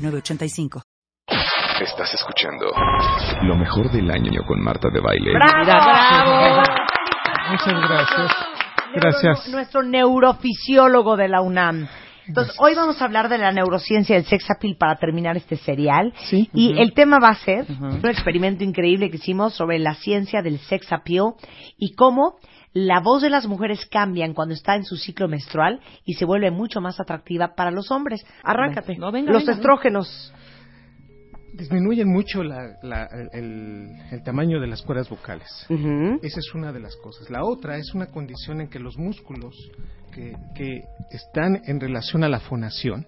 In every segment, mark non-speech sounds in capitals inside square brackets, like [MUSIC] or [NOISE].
906985. Estás escuchando lo mejor del año con Marta de Baile. ¡Bravo! Muchas gracias. Gracias. Nuestro neurofisiólogo de la UNAM. Entonces, hoy vamos a hablar de la neurociencia del sex appeal para terminar este serial. Sí. Y el tema va a ser un experimento increíble que hicimos sobre la ciencia del sex appeal y cómo la voz de las mujeres cambian cuando está en su ciclo menstrual y se vuelve mucho más atractiva para los hombres. Arráncate. No, venga, los venga, estrógenos. Disminuyen mucho la- la- el, el tamaño de las cuerdas vocales. Esa es una de las cosas. La otra es una condición en que los músculos que, que están en relación a la fonación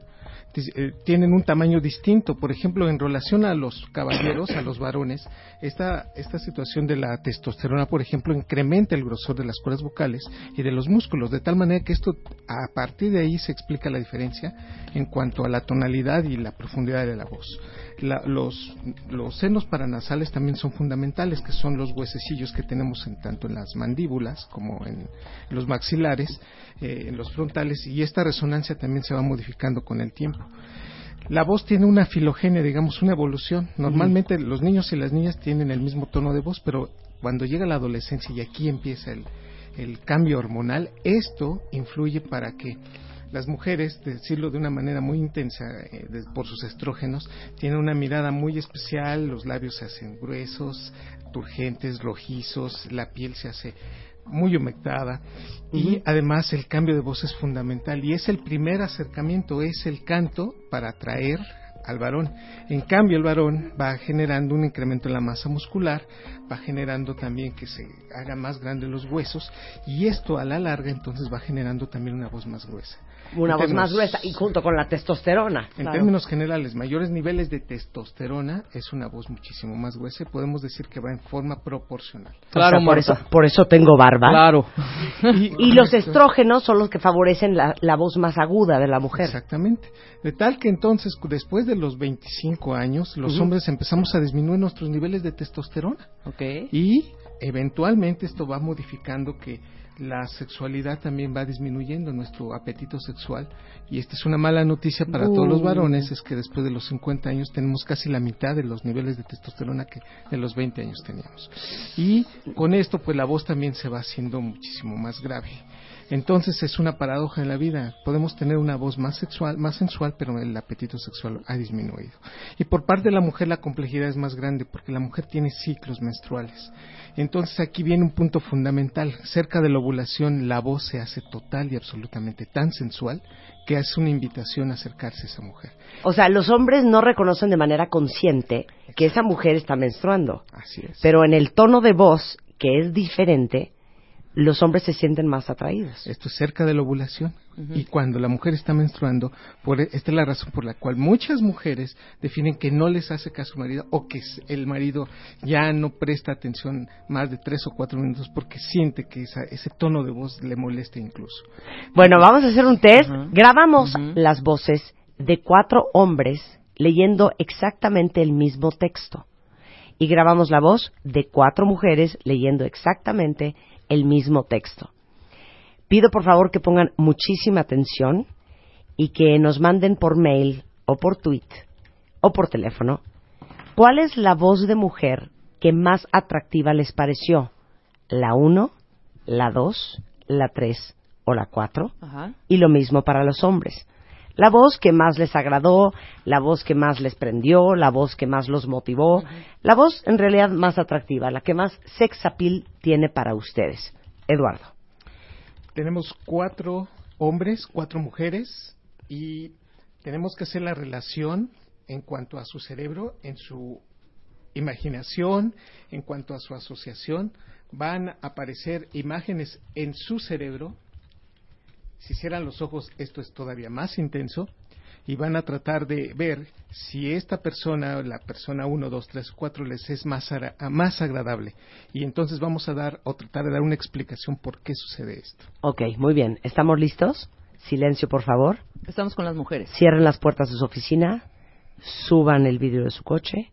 eh, tienen un tamaño distinto. Por ejemplo, en relación a los caballeros, a los varones, esta, esta situación de la testosterona, por ejemplo, incrementa el grosor de las cuerdas vocales y de los músculos, de tal manera que esto, a partir de ahí se explica la diferencia en cuanto a la tonalidad y la profundidad de la voz. La- los, los senos paranasales también son fundamentales, que son los huesecillos que tenemos en, tanto en las mandíbulas como en los maxilares, eh, en los frontales, y esta resonancia también se va modificando con el tiempo. La voz tiene una filogenia, digamos, una evolución. Normalmente los niños y las niñas tienen el mismo tono de voz, pero cuando llega la adolescencia y aquí empieza el, el cambio hormonal, esto influye para que las mujeres, decirlo de una manera muy intensa eh, de- por sus estrógenos, tienen una mirada muy especial, los labios se hacen gruesos, turgentes, rojizos, la piel se hace muy humectada y además el cambio de voz es fundamental y es el primer acercamiento, es el canto para atraer al varón. En cambio, el varón va generando un incremento en la masa muscular, va generando también que se hagan más grandes los huesos y esto a la larga entonces va generando también una voz más gruesa. Una En voz más gruesa y junto con la testosterona. En Claro. términos generales, mayores niveles de testosterona es una voz muchísimo más gruesa y podemos decir que va en forma proporcional. Claro, O sea, por eso, por eso tengo barba. Claro. Y los estrógenos son los que favorecen la, la voz más aguda de la mujer. Exactamente. De tal que entonces, después de los 25 años, los hombres empezamos a disminuir nuestros niveles de testosterona. Ok. Y eventualmente esto va modificando que la sexualidad también va disminuyendo nuestro apetito sexual y esta es una mala noticia para todos los varones es que después de los 50 años tenemos casi la mitad de los niveles de testosterona que de los 20 años teníamos y con esto pues la voz también se va haciendo muchísimo más grave entonces es una paradoja en la vida. Podemos tener una voz más sexual, más sensual, pero el apetito sexual ha disminuido. Y por parte de la mujer la complejidad es más grande porque la mujer tiene ciclos menstruales. Entonces aquí viene un punto fundamental. Cerca de la ovulación la voz se hace total y absolutamente tan sensual que es una invitación a acercarse a esa mujer. O sea, los hombres no reconocen de manera consciente que esa mujer está menstruando. Así es. Pero en el tono de voz, que es diferente, los hombres se sienten más atraídos. Esto es cerca de la ovulación. Y cuando la mujer está menstruando, por, esta es la razón por la cual muchas mujeres definen que no les hace caso al marido o que el marido ya no presta atención más de tres o cuatro minutos porque siente que esa- ese tono de voz le molesta incluso. Bueno, vamos a hacer un test. Grabamos las voces de cuatro hombres leyendo exactamente el mismo texto. Y grabamos la voz de cuatro mujeres leyendo exactamente el mismo texto. Pido por favor que pongan muchísima atención y que nos manden por mail o por tweet o por teléfono cuál es la voz de mujer que más atractiva les pareció. La 1, la 2, la 3 o la 4 Ajá. y lo mismo para los hombres. La voz que más les agradó, la voz que más les prendió, la voz que más los motivó, la voz en realidad más atractiva, la que más sex appeal tiene para ustedes. Eduardo. Tenemos cuatro hombres, cuatro mujeres y tenemos que hacer la relación en cuanto a su cerebro, en su imaginación, en cuanto a su asociación. Van a aparecer imágenes en su cerebro. Si cierran los ojos, esto es todavía más intenso. y van a tratar de ver si esta persona, la persona 1, 2, 3, 4 les es más, más agradable. Y entonces vamos a dar o tratar de dar una explicación por qué sucede esto. Ok, muy bien. ¿Estamos listos? Silencio, por favor. Estamos con las mujeres. Cierren las puertas de su oficina, suban el vidrio de su coche,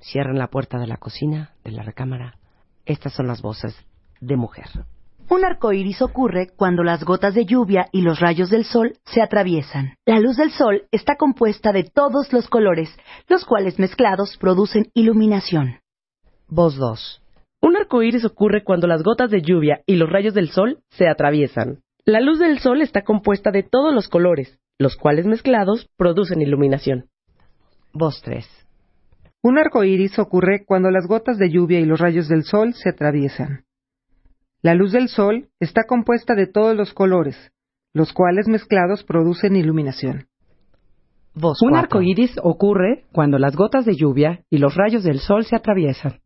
cierren la puerta de la cocina, de la recámara. Estas son las voces de mujer. Un arco iris ocurre cuando las gotas de lluvia y los rayos del sol se atraviesan. La luz del sol está compuesta de todos los colores, los cuales mezclados producen iluminación. Voz 2. Un arco iris ocurre cuando las gotas de lluvia y los rayos del sol se atraviesan. La luz del sol está compuesta de todos los colores, los cuales mezclados producen iluminación. Voz 3. Un arco iris ocurre cuando las gotas de lluvia y los rayos del sol se atraviesan. La luz del sol está compuesta de todos los colores, los cuales mezclados producen iluminación. Un arco iris ocurre cuando las gotas de lluvia y los rayos del sol se atraviesan.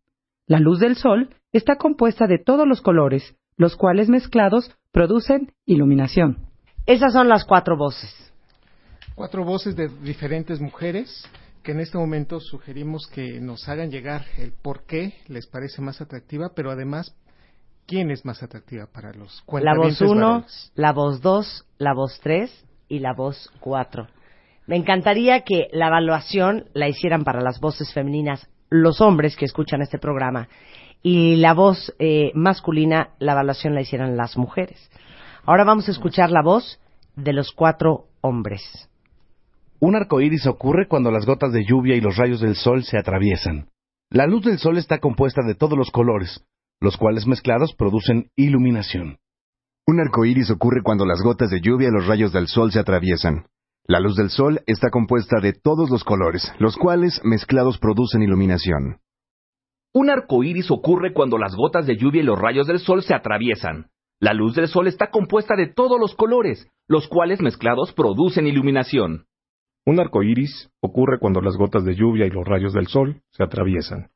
La luz del sol está compuesta de todos los colores, los cuales mezclados producen iluminación. Esas son las cuatro voces. Cuatro voces de diferentes mujeres que en este momento sugerimos que nos hagan llegar el por qué les parece más atractiva, pero además ¿Quién es más atractiva para los La voz 1, la voz 2, la voz 3 y la voz 4. Me encantaría que la evaluación la hicieran para las voces femeninas los hombres que escuchan este programa y la voz eh, masculina, la evaluación la hicieran las mujeres. Ahora vamos a escuchar la voz de los cuatro hombres. Un arco iris ocurre cuando las gotas de lluvia y los rayos del sol se atraviesan. La luz del sol está compuesta de todos los colores, los cuales mezclados producen iluminación. Un arco iris ocurre cuando las gotas de lluvia y los rayos del sol se atraviesan. La luz del sol está compuesta de todos los colores, los cuales mezclados producen iluminación. Un arco iris ocurre cuando las gotas de lluvia y los rayos del sol se atraviesan. La luz del sol está compuesta de todos los colores, los cuales mezclados producen iluminación. Un arco iris ocurre cuando las gotas de lluvia y los rayos del sol se atraviesan.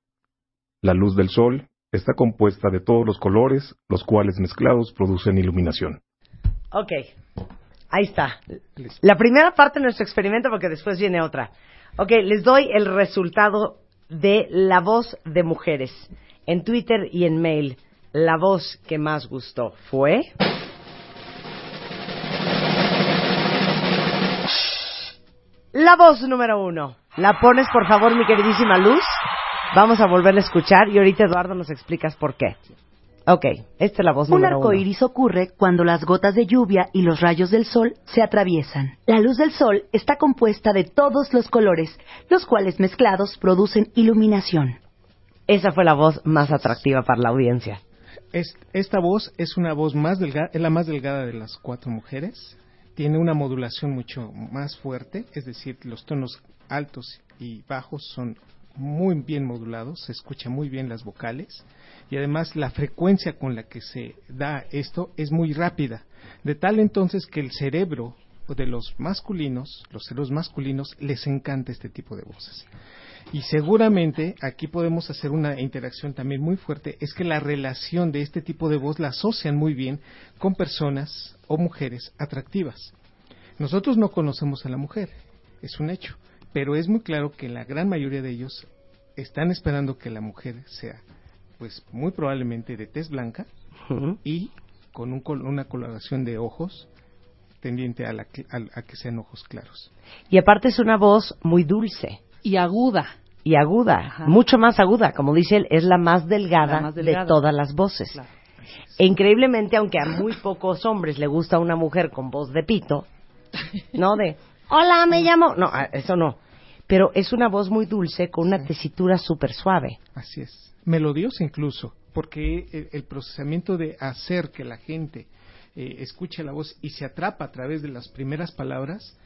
La luz del sol está compuesta de todos los colores, los cuales mezclados producen iluminación. Ok, ahí está. La primera parte de nuestro experimento porque después viene otra. Ok, les doy el resultado de la voz de mujeres. En Twitter y en mail, la voz que más gustó fue... La voz número uno. ¿La pones, por favor, mi queridísima Luz? Vamos a volverla a escuchar y ahorita Eduardo nos explicas por qué. Ok, esta es la voz Un número arco iris ocurre cuando las gotas de lluvia y los rayos del sol se atraviesan. La luz del sol está compuesta de todos los colores, los cuales mezclados producen iluminación. Esa fue la voz más atractiva para la audiencia. esta voz es una voz más delgada, es la más delgada de las cuatro mujeres. Tiene una modulación mucho más fuerte, es decir, los tonos altos y bajos son muy bien modulado, se escucha muy bien las vocales y además la frecuencia con la que se da esto es muy rápida, de tal entonces que el cerebro de los masculinos, los cerebros masculinos, les encanta este tipo de voces. Y seguramente aquí podemos hacer una interacción también muy fuerte, es que la relación de este tipo de voz la asocian muy bien con personas o mujeres atractivas. Nosotros no conocemos a la mujer, es un hecho pero es muy claro que la gran mayoría de ellos están esperando que la mujer sea, pues muy probablemente de tez blanca y con un, una coloración de ojos tendiente a, que sean ojos claros. Y aparte es una voz muy dulce. Y aguda. Y aguda, mucho más aguda. Como dice él, es la más delgada, de todas las voces. E increíblemente, aunque a muy pocos hombres le gusta una mujer con voz de pito, ¿no? De, hola, me llamo. No, eso no. Pero es una voz muy dulce con una tesitura súper suave. Así es. Melodiosa incluso, porque el, procesamiento de hacer que la gente eh, escuche la voz y se atrapa a través de las primeras palabras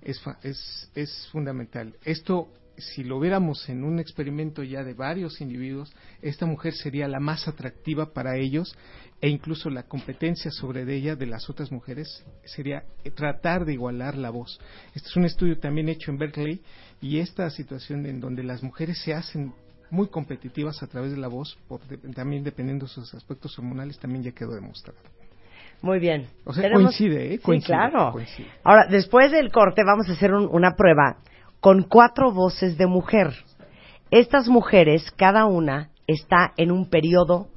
es, es, es fundamental. Esto si lo viéramos en un experimento ya de varios individuos, esta mujer sería la más atractiva para ellos e incluso la competencia sobre ella de las otras mujeres sería tratar de igualar la voz. Este es un estudio también hecho en Berkeley y esta situación en donde las mujeres se hacen muy competitivas a través de la voz, también dependiendo de sus aspectos hormonales, también ya quedó demostrado. Muy bien. O sea, coincide, ¿eh? sí, claro. Ahora, después del corte vamos a hacer una prueba con cuatro voces de mujer. Estas mujeres, cada una, está en un periodo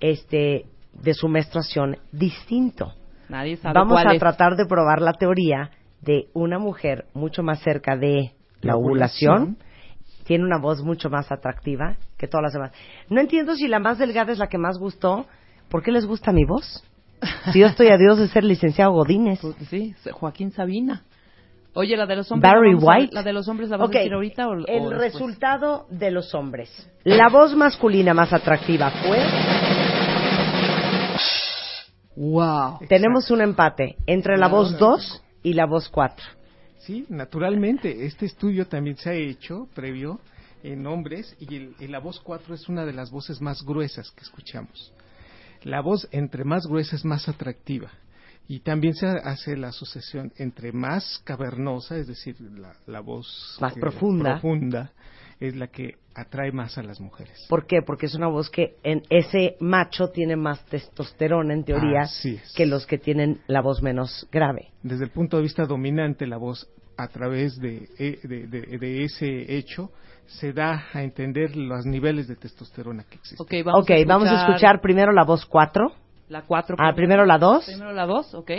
este, de su menstruación distinto. Nadie sabe Vamos cuál a es. tratar de probar la teoría de una mujer mucho más cerca de la, La ovulación. ovulación. Tiene una voz mucho más atractiva que todas las demás. No entiendo si la más delgada es la que más gustó. ¿Por qué les gusta mi voz? Si yo estoy a Dios de ser licenciado Godínez. Pues Sí, Joaquín Sabina. Oye, la de los hombres. Barry ¿la vamos a- White. ¿La de los hombres la vamos Ok, a decir ahorita o, o El después? resultado de los hombres. La voz masculina más atractiva fue. Wow. Tenemos un empate entre la voz 2 y la voz 4. Sí, naturalmente. Este estudio también se ha hecho previo en hombres y, el- y la voz 4 es una de las voces más gruesas que escuchamos. La voz entre más gruesa es más atractiva. Y también se hace la asociación entre más cavernosa, es decir, la, la voz Más que- profunda. profunda, es la que atrae más a las mujeres. ¿Por qué? Porque es una voz que en ese macho tiene más testosterona en teoría es. que los que tienen la voz menos grave. Desde el punto de vista dominante, la voz a través de, eh, de- de- de ese hecho se da a entender los niveles de testosterona que existen. Ok, vamos, ok, a escuchar vamos a escuchar primero la voz 4. La 4. Ah, primero la 2. Primero la 2, ok.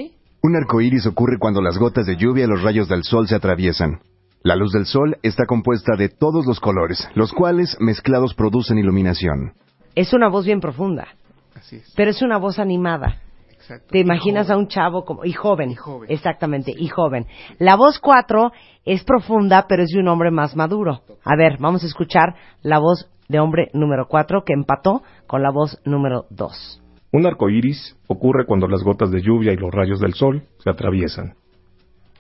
Un arco iris ocurre cuando las gotas de lluvia y los rayos del sol se atraviesan. La luz del sol está compuesta de todos los colores, los cuales mezclados producen iluminación. Es una voz bien profunda, Así es. pero es una voz animada. Exacto. Te imaginas a un chavo como y joven, Y joven. exactamente, y joven. La voz 4 es profunda, pero es de un hombre más maduro. A ver, vamos a escuchar la voz de hombre número 4 que empató con la voz número 2. Un arco iris ocurre cuando las gotas de lluvia y los rayos del sol se atraviesan.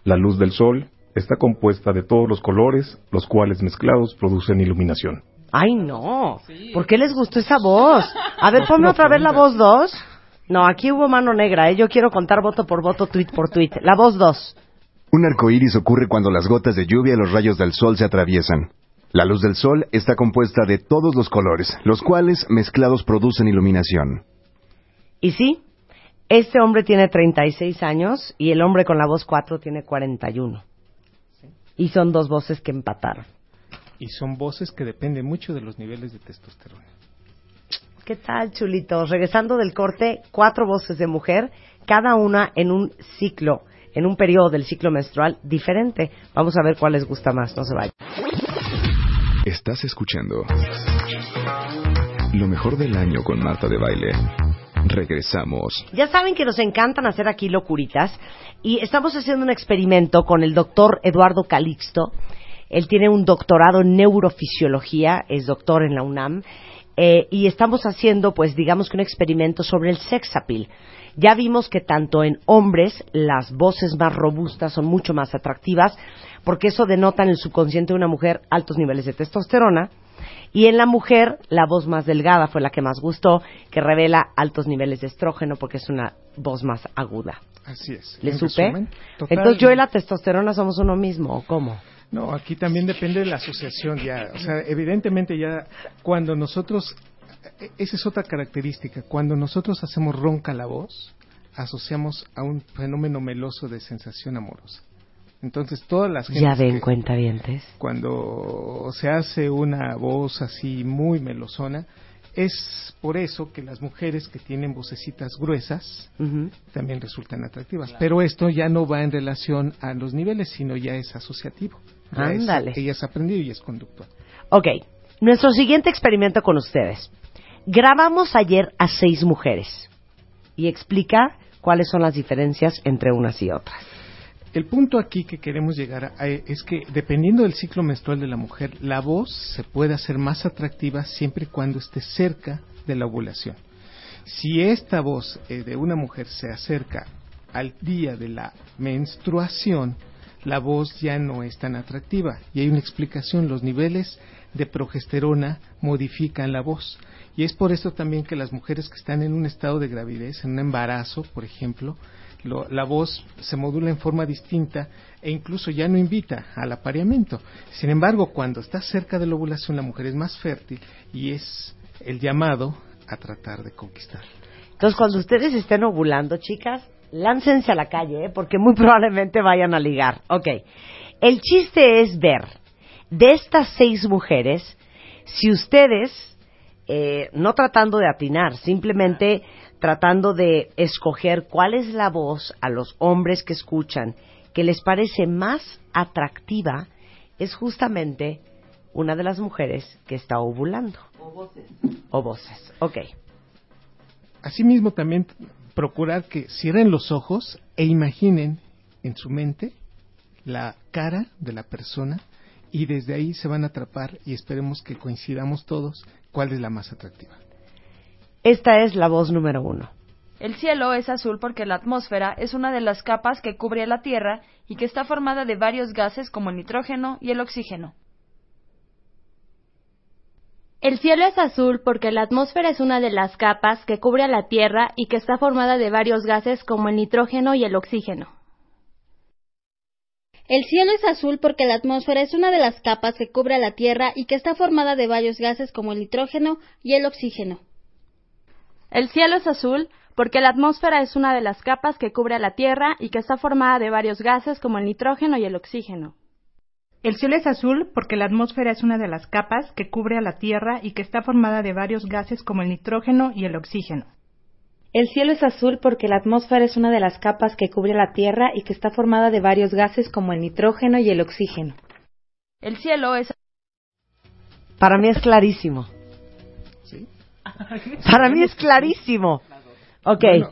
La luz del sol está compuesta de todos los colores, los cuales mezclados producen iluminación. Ay, no. ¿Por qué les gustó esa voz? A ver, [LAUGHS] ponme otra vez la voz 2. No, aquí hubo mano negra, ¿eh? Yo quiero contar voto por voto, tweet por tweet. La voz 2. Un arco iris ocurre cuando las gotas de lluvia y los rayos del sol se atraviesan. La luz del sol está compuesta de todos los colores, los cuales mezclados producen iluminación. Y sí, este hombre tiene 36 años y el hombre con la voz 4 tiene 41. Y son dos voces que empataron. Y son voces que dependen mucho de los niveles de testosterona. ¿Qué tal, chulitos? Regresando del corte, cuatro voces de mujer, cada una en un ciclo, en un periodo del ciclo menstrual diferente. Vamos a ver cuál les gusta más, no se vayan. Estás escuchando lo mejor del año con Marta de Baile. Regresamos. Ya saben que nos encantan hacer aquí locuritas y estamos haciendo un experimento con el doctor Eduardo Calixto. Él tiene un doctorado en neurofisiología, es doctor en la UNAM eh, y estamos haciendo, pues, digamos que un experimento sobre el sex appeal. Ya vimos que tanto en hombres las voces más robustas son mucho más atractivas porque eso denota en el subconsciente de una mujer altos niveles de testosterona y en la mujer la voz más delgada fue la que más gustó, que revela altos niveles de estrógeno porque es una voz más aguda. Así es. ¿Le supe? resumen, Entonces yo y la testosterona somos uno mismo, ¿o cómo? No, aquí también depende de la asociación ya. O sea, evidentemente ya cuando nosotros, e- esa es otra característica, cuando nosotros hacemos ronca la voz, asociamos a un fenómeno meloso de sensación amorosa. Entonces todas las Ya gentes ven que- cuentavientes. cuando se hace una voz así muy melosona, es por eso que las mujeres que tienen vocecitas gruesas también resultan atractivas. Pero esto ya no va en relación a los niveles, sino ya es asociativo. Ya es- Ándale. ella es aprendido y es conductual. Ok, nuestro siguiente experimento con ustedes. Grabamos ayer a seis mujeres y explica cuáles son las diferencias entre unas y otras. El punto aquí que queremos llegar a es que dependiendo del ciclo menstrual de la mujer, la voz se puede hacer más atractiva siempre y cuando esté cerca de la ovulación. Si esta voz eh, de una mujer se acerca al día de la menstruación, la voz ya no es tan atractiva. Y hay una explicación, los niveles de progesterona modifican la voz. Y es por eso también que las mujeres que están en un estado de gravidez, en un embarazo, por ejemplo, lo- la voz se modula en forma distinta e incluso ya no invita al apareamiento. Sin embargo, cuando está cerca de la ovulación, la mujer es más fértil y es el llamado a tratar de conquistar. Entonces, cuando ustedes estén ovulando, chicas, láncense a la calle, ¿eh? porque muy probablemente vayan a ligar. Ok. El chiste es ver de estas seis mujeres, si ustedes, eh, no tratando de atinar, simplemente tratando de escoger cuál es la voz a los hombres que escuchan que les parece más atractiva, es justamente una de las mujeres que está ovulando. O voces. O voces, ok. Asimismo, también procurar que cierren los ojos e imaginen en su mente la cara de la persona y desde ahí se van a atrapar y esperemos que coincidamos todos cuál es la más atractiva. Esta es la voz número uno. El cielo es azul porque la atmósfera es una de las capas que cubre la Tierra y que está formada de varios gases como el nitrógeno y el oxígeno. El cielo es azul porque la atmósfera es una de las capas que cubre a la Tierra y que está formada de varios gases como el nitrógeno y el oxígeno. El cielo es azul porque la atmósfera es una de las capas que cubre a la Tierra y que está formada de varios gases como el nitrógeno y el oxígeno. El cielo es azul porque la atmósfera es una de las capas que cubre a la Tierra y que está formada de varios gases como el nitrógeno y el oxígeno. El cielo es azul porque la atmósfera es una de las capas que cubre a la Tierra y que está formada de varios gases como el nitrógeno y el oxígeno. El cielo es azul porque la atmósfera es una de las capas que cubre a la Tierra y que está formada de varios gases como el nitrógeno y el oxígeno. El cielo es Para mí es clarísimo. [LAUGHS] Para mí es clarísimo. Ok. Bueno,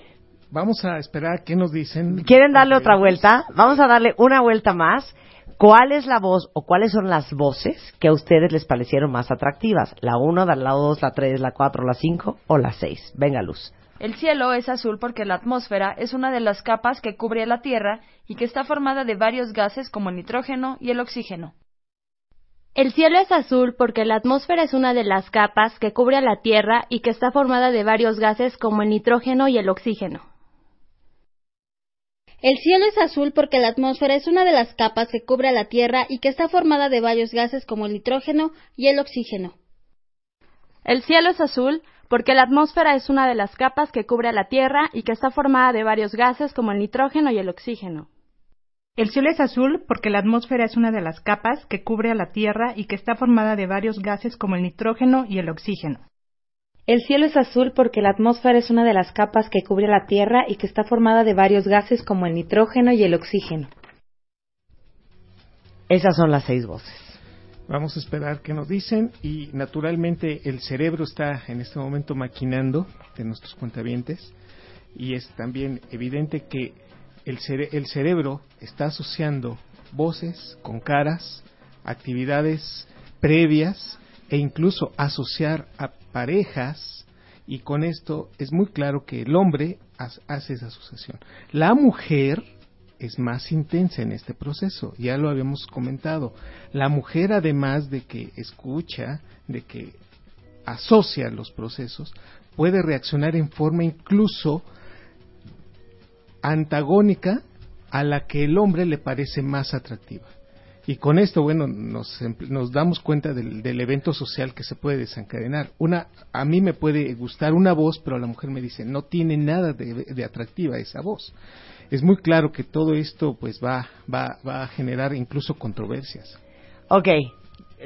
vamos a esperar a qué nos dicen. ¿Quieren darle otra vuelta? Vamos a darle una vuelta más. ¿Cuál es la voz o cuáles son las voces que a ustedes les parecieron más atractivas? ¿La 1, la 2, la 3, la 4, la 5 o la 6? Venga, Luz. El cielo es azul porque la atmósfera es una de las capas que cubre la Tierra y que está formada de varios gases como el nitrógeno y el oxígeno. El cielo es azul porque la atmósfera es una de las capas que cubre a la Tierra y que está formada de varios gases como el nitrógeno y el oxígeno. El cielo es azul porque la atmósfera es una de las capas que cubre a la Tierra y que está formada de varios gases como el nitrógeno y el oxígeno. El cielo es azul porque la atmósfera es una de las capas que cubre a la Tierra y que está formada de varios gases como el nitrógeno y el oxígeno. El cielo es azul porque la atmósfera es una de las capas que cubre a la Tierra y que está formada de varios gases como el nitrógeno y el oxígeno. El cielo es azul porque la atmósfera es una de las capas que cubre a la Tierra y que está formada de varios gases como el nitrógeno y el oxígeno. Esas son las seis voces. Vamos a esperar qué nos dicen y naturalmente el cerebro está en este momento maquinando de nuestros cuentavientes y es también evidente que el, cere el cerebro está asociando voces con caras, actividades previas e incluso asociar a parejas y con esto es muy claro que el hombre hace esa asociación. La mujer es más intensa en este proceso, ya lo habíamos comentado. La mujer además de que escucha, de que asocia los procesos, puede reaccionar en forma incluso antagónica a la que el hombre le parece más atractiva. Y con esto, bueno, nos, nos damos cuenta del, del, evento social que se puede desencadenar. Una, a mí me puede gustar una voz, pero la mujer me dice, no tiene nada de, de atractiva esa voz. Es muy claro que todo esto, pues, va, va, va a generar incluso controversias. Ok,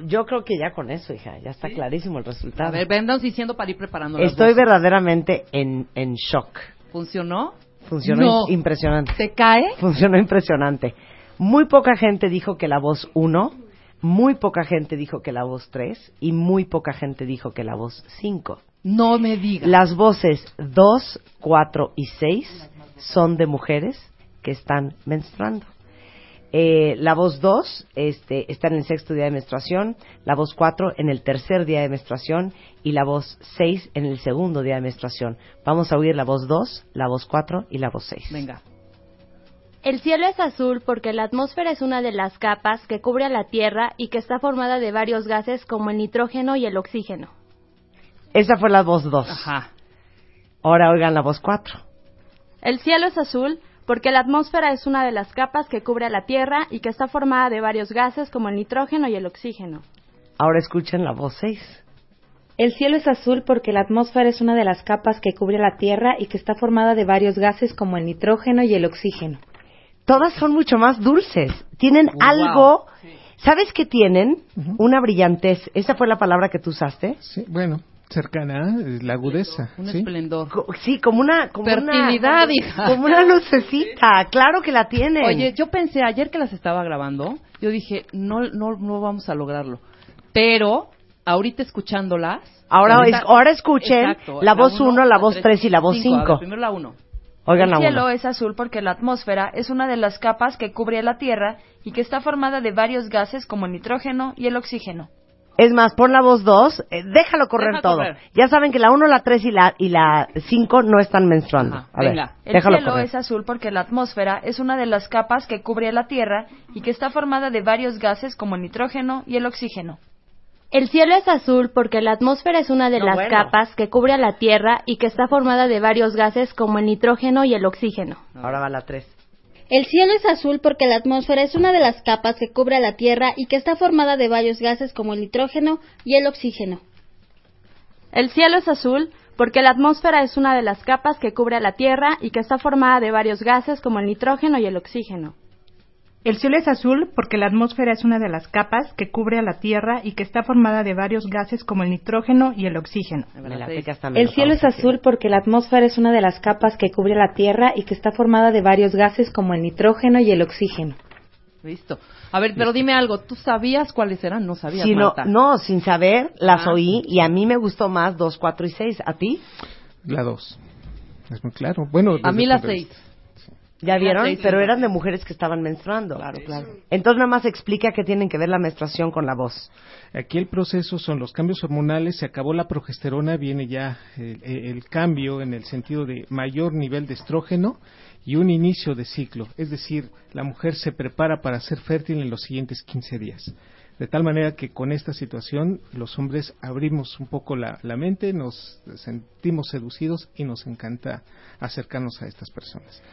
yo creo que ya con eso, hija, ya está ¿Sí? clarísimo el resultado. A ver, diciendo para ir preparando. Estoy verdaderamente en, en shock. ¿Funcionó? Funcionó no. impresionante. ¿Se cae? Funcionó impresionante. Muy poca gente dijo que la voz 1, muy poca gente dijo que la voz 3 y muy poca gente dijo que la voz 5. No me digas. Las voces 2, 4 y 6 son de mujeres que están menstruando. Eh, la voz 2 este, está en el sexto día de menstruación, la voz 4 en el tercer día de menstruación y la voz 6 en el segundo día de menstruación. Vamos a oír la voz 2, la voz 4 y la voz 6. Venga. El cielo es azul porque la atmósfera es una de las capas que cubre a la Tierra y que está formada de varios gases como el nitrógeno y el oxígeno. Esa fue la voz 2. Ajá. Ahora oigan la voz 4. El cielo es azul porque la atmósfera es una de las capas que cubre a la Tierra y que está formada de varios gases como el nitrógeno y el oxígeno. Ahora escuchen la voz 6. El cielo es azul porque la atmósfera es una de las capas que cubre la Tierra y que está formada de varios gases como el nitrógeno y el oxígeno. Todas son mucho más dulces. Tienen algo. ¿Sabes qué tienen? Una brillantez. ¿Esa fue la palabra que tú usaste? Sí, bueno, cercana, eh, la agudeza. Un ¿sí? esplendor. Sí, como una. Como Fertilidad, una, hija. Como una lucecita. Claro que la tienen. Oye, yo pensé ayer que las estaba grabando, yo dije, no, no, no vamos a lograrlo. Pero, ahorita escuchándolas. Ahora ahorita- ahora escuchen Exacto, la voz uno, la voz tres, tres y la voz A cinco. ver, primero la uno. Oigan el cielo uno. es azul porque la atmósfera es una de las capas que cubre la Tierra y que está formada de varios gases como el nitrógeno y el oxígeno. Es más, pon la voz dos. eh, déjalo correr Deja todo. correr. Ya saben que la uno, la tres y la y la cinco no están menstruando. A ver, El déjalo cielo correr. es azul porque la atmósfera es una de las capas que cubre la Tierra y que está formada de varios gases como el nitrógeno y el oxígeno. El cielo es azul porque la atmósfera es una de No, las bueno. capas que cubre a la Tierra y que está formada de varios gases como el nitrógeno y el oxígeno. Ahora va la tres. El cielo es azul porque la atmósfera es una de las capas que cubre a la Tierra y que está formada de varios gases como el nitrógeno y el oxígeno. El cielo es azul porque la atmósfera es una de las capas que cubre a la Tierra y que está formada de varios gases como el nitrógeno y el oxígeno. El cielo es azul porque la atmósfera es una de las capas que cubre a la Tierra y que está formada de varios gases como el nitrógeno y el oxígeno. El cielo es azul porque la atmósfera es una de las capas que cubre a la Tierra y que está formada de varios gases como el nitrógeno y el oxígeno. Listo. A ver, pero dime algo, ¿tú sabías cuáles eran? No sabías, si No, no, sin saber, las ah. oí y a mí me gustó más 2, 4 y 6. ¿A ti? La 2. Es muy claro. Bueno, a mí la 6. ¿Ya vieron? seis, Pero eran de mujeres que estaban menstruando. Claro, claro. Entonces nada más explica qué tienen que ver la menstruación con la voz. Aquí el proceso son los cambios hormonales, se acabó la progesterona, viene ya el, el cambio en el sentido de mayor nivel de estrógeno y un inicio de ciclo, es decir, la mujer se prepara para ser fértil en los siguientes 15 días. De tal manera que con esta situación los hombres abrimos un poco la, la mente, nos sentimos seducidos y nos encanta acercarnos a estas personas.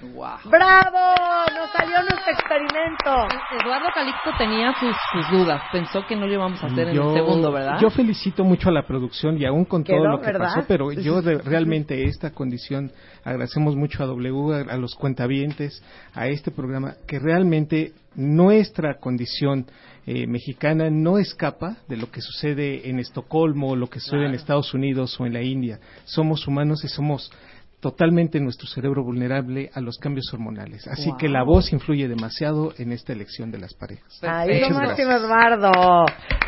¡Bravo! ¡Nos salió nuestro experimento! Eduardo Calixto tenía sus, sus dudas. Pensó que no lo íbamos a hacer en el segundo, ¿verdad? Yo felicito mucho a la producción y aún con todo lo que ¿verdad? pasó, pero yo de- [LAUGHS] realmente esta condición agradecemos mucho a W, a, a los cuentavientes, a este programa, que realmente nuestra condición eh, mexicana no escapa de lo que sucede en Estocolmo, o lo que sucede en Estados Unidos o en la India. Somos humanos y somos totalmente nuestro cerebro vulnerable a los cambios hormonales. Así Wow. que la voz influye demasiado en esta elección de las parejas. Ay, Muchas lo máximo. Eduardo.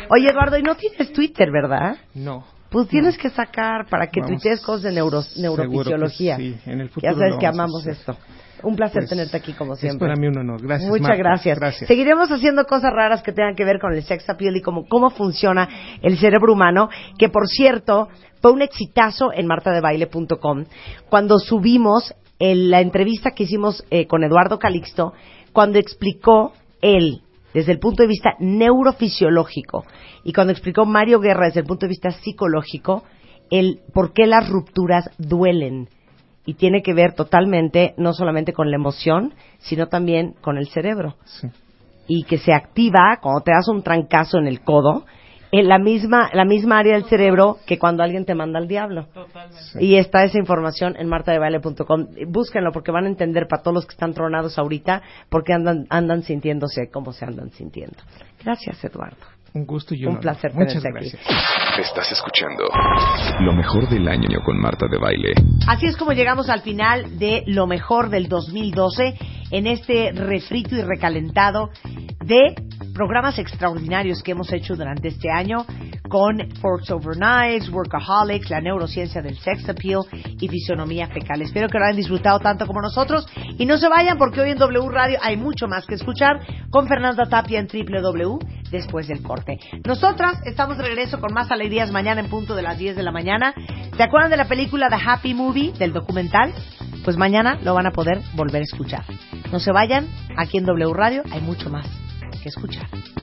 Oye, Eduardo, ¿y no tienes Twitter, verdad? No. Pues tienes que sacar para que Vamos. tuitees cosas de neuro- Seguro que neurofisiología. sí, en el futuro ya sabes lo que amamos esto. Un placer Pues, tenerte aquí como Es siempre. para mí un honor. Gracias. Muchas Marta. gracias. Gracias. Seguiremos haciendo cosas raras que tengan que ver con el sex appeal y cómo, cómo funciona el cerebro humano, que por cierto fue un exitazo en martadebaile.com cuando subimos el- la entrevista que hicimos eh, con Eduardo Calixto, cuando explicó él desde el punto de vista neurofisiológico y cuando explicó Mario Guerra desde el punto de vista psicológico el por qué las rupturas duelen y tiene que ver totalmente no solamente con la emoción, sino también con el cerebro. Y que se activa cuando te das un trancazo en el codo, en la misma, la misma área del cerebro que cuando alguien te manda al diablo. Y está esa información en martadebaile.com. Búsquenlo porque van a entender para todos los que están tronados ahorita porque andan, andan sintiéndose como se andan sintiendo. Gracias, Eduardo. Un gusto y Un honor. placer Muchas tenerte aquí. Estás escuchando lo mejor del año con Marta de Baile. Así es como llegamos al final de lo mejor del 2012 en este refrito y recalentado de programas extraordinarios que hemos hecho durante este año con Forks Over Knives, Workaholics, la neurociencia del sex appeal y fisionomía fecal. Espero que lo hayan disfrutado tanto como nosotros y no se vayan porque hoy en W Radio hay mucho más que escuchar con Fernanda Tapia en www después del corte. Nosotras estamos de regreso con más alegrías mañana en punto de las 10 de la mañana. ¿Se acuerdan de la película The Happy Movie, del documental? Pues mañana lo van a poder volver a escuchar. No se vayan, aquí en W Radio hay mucho más que escuchar.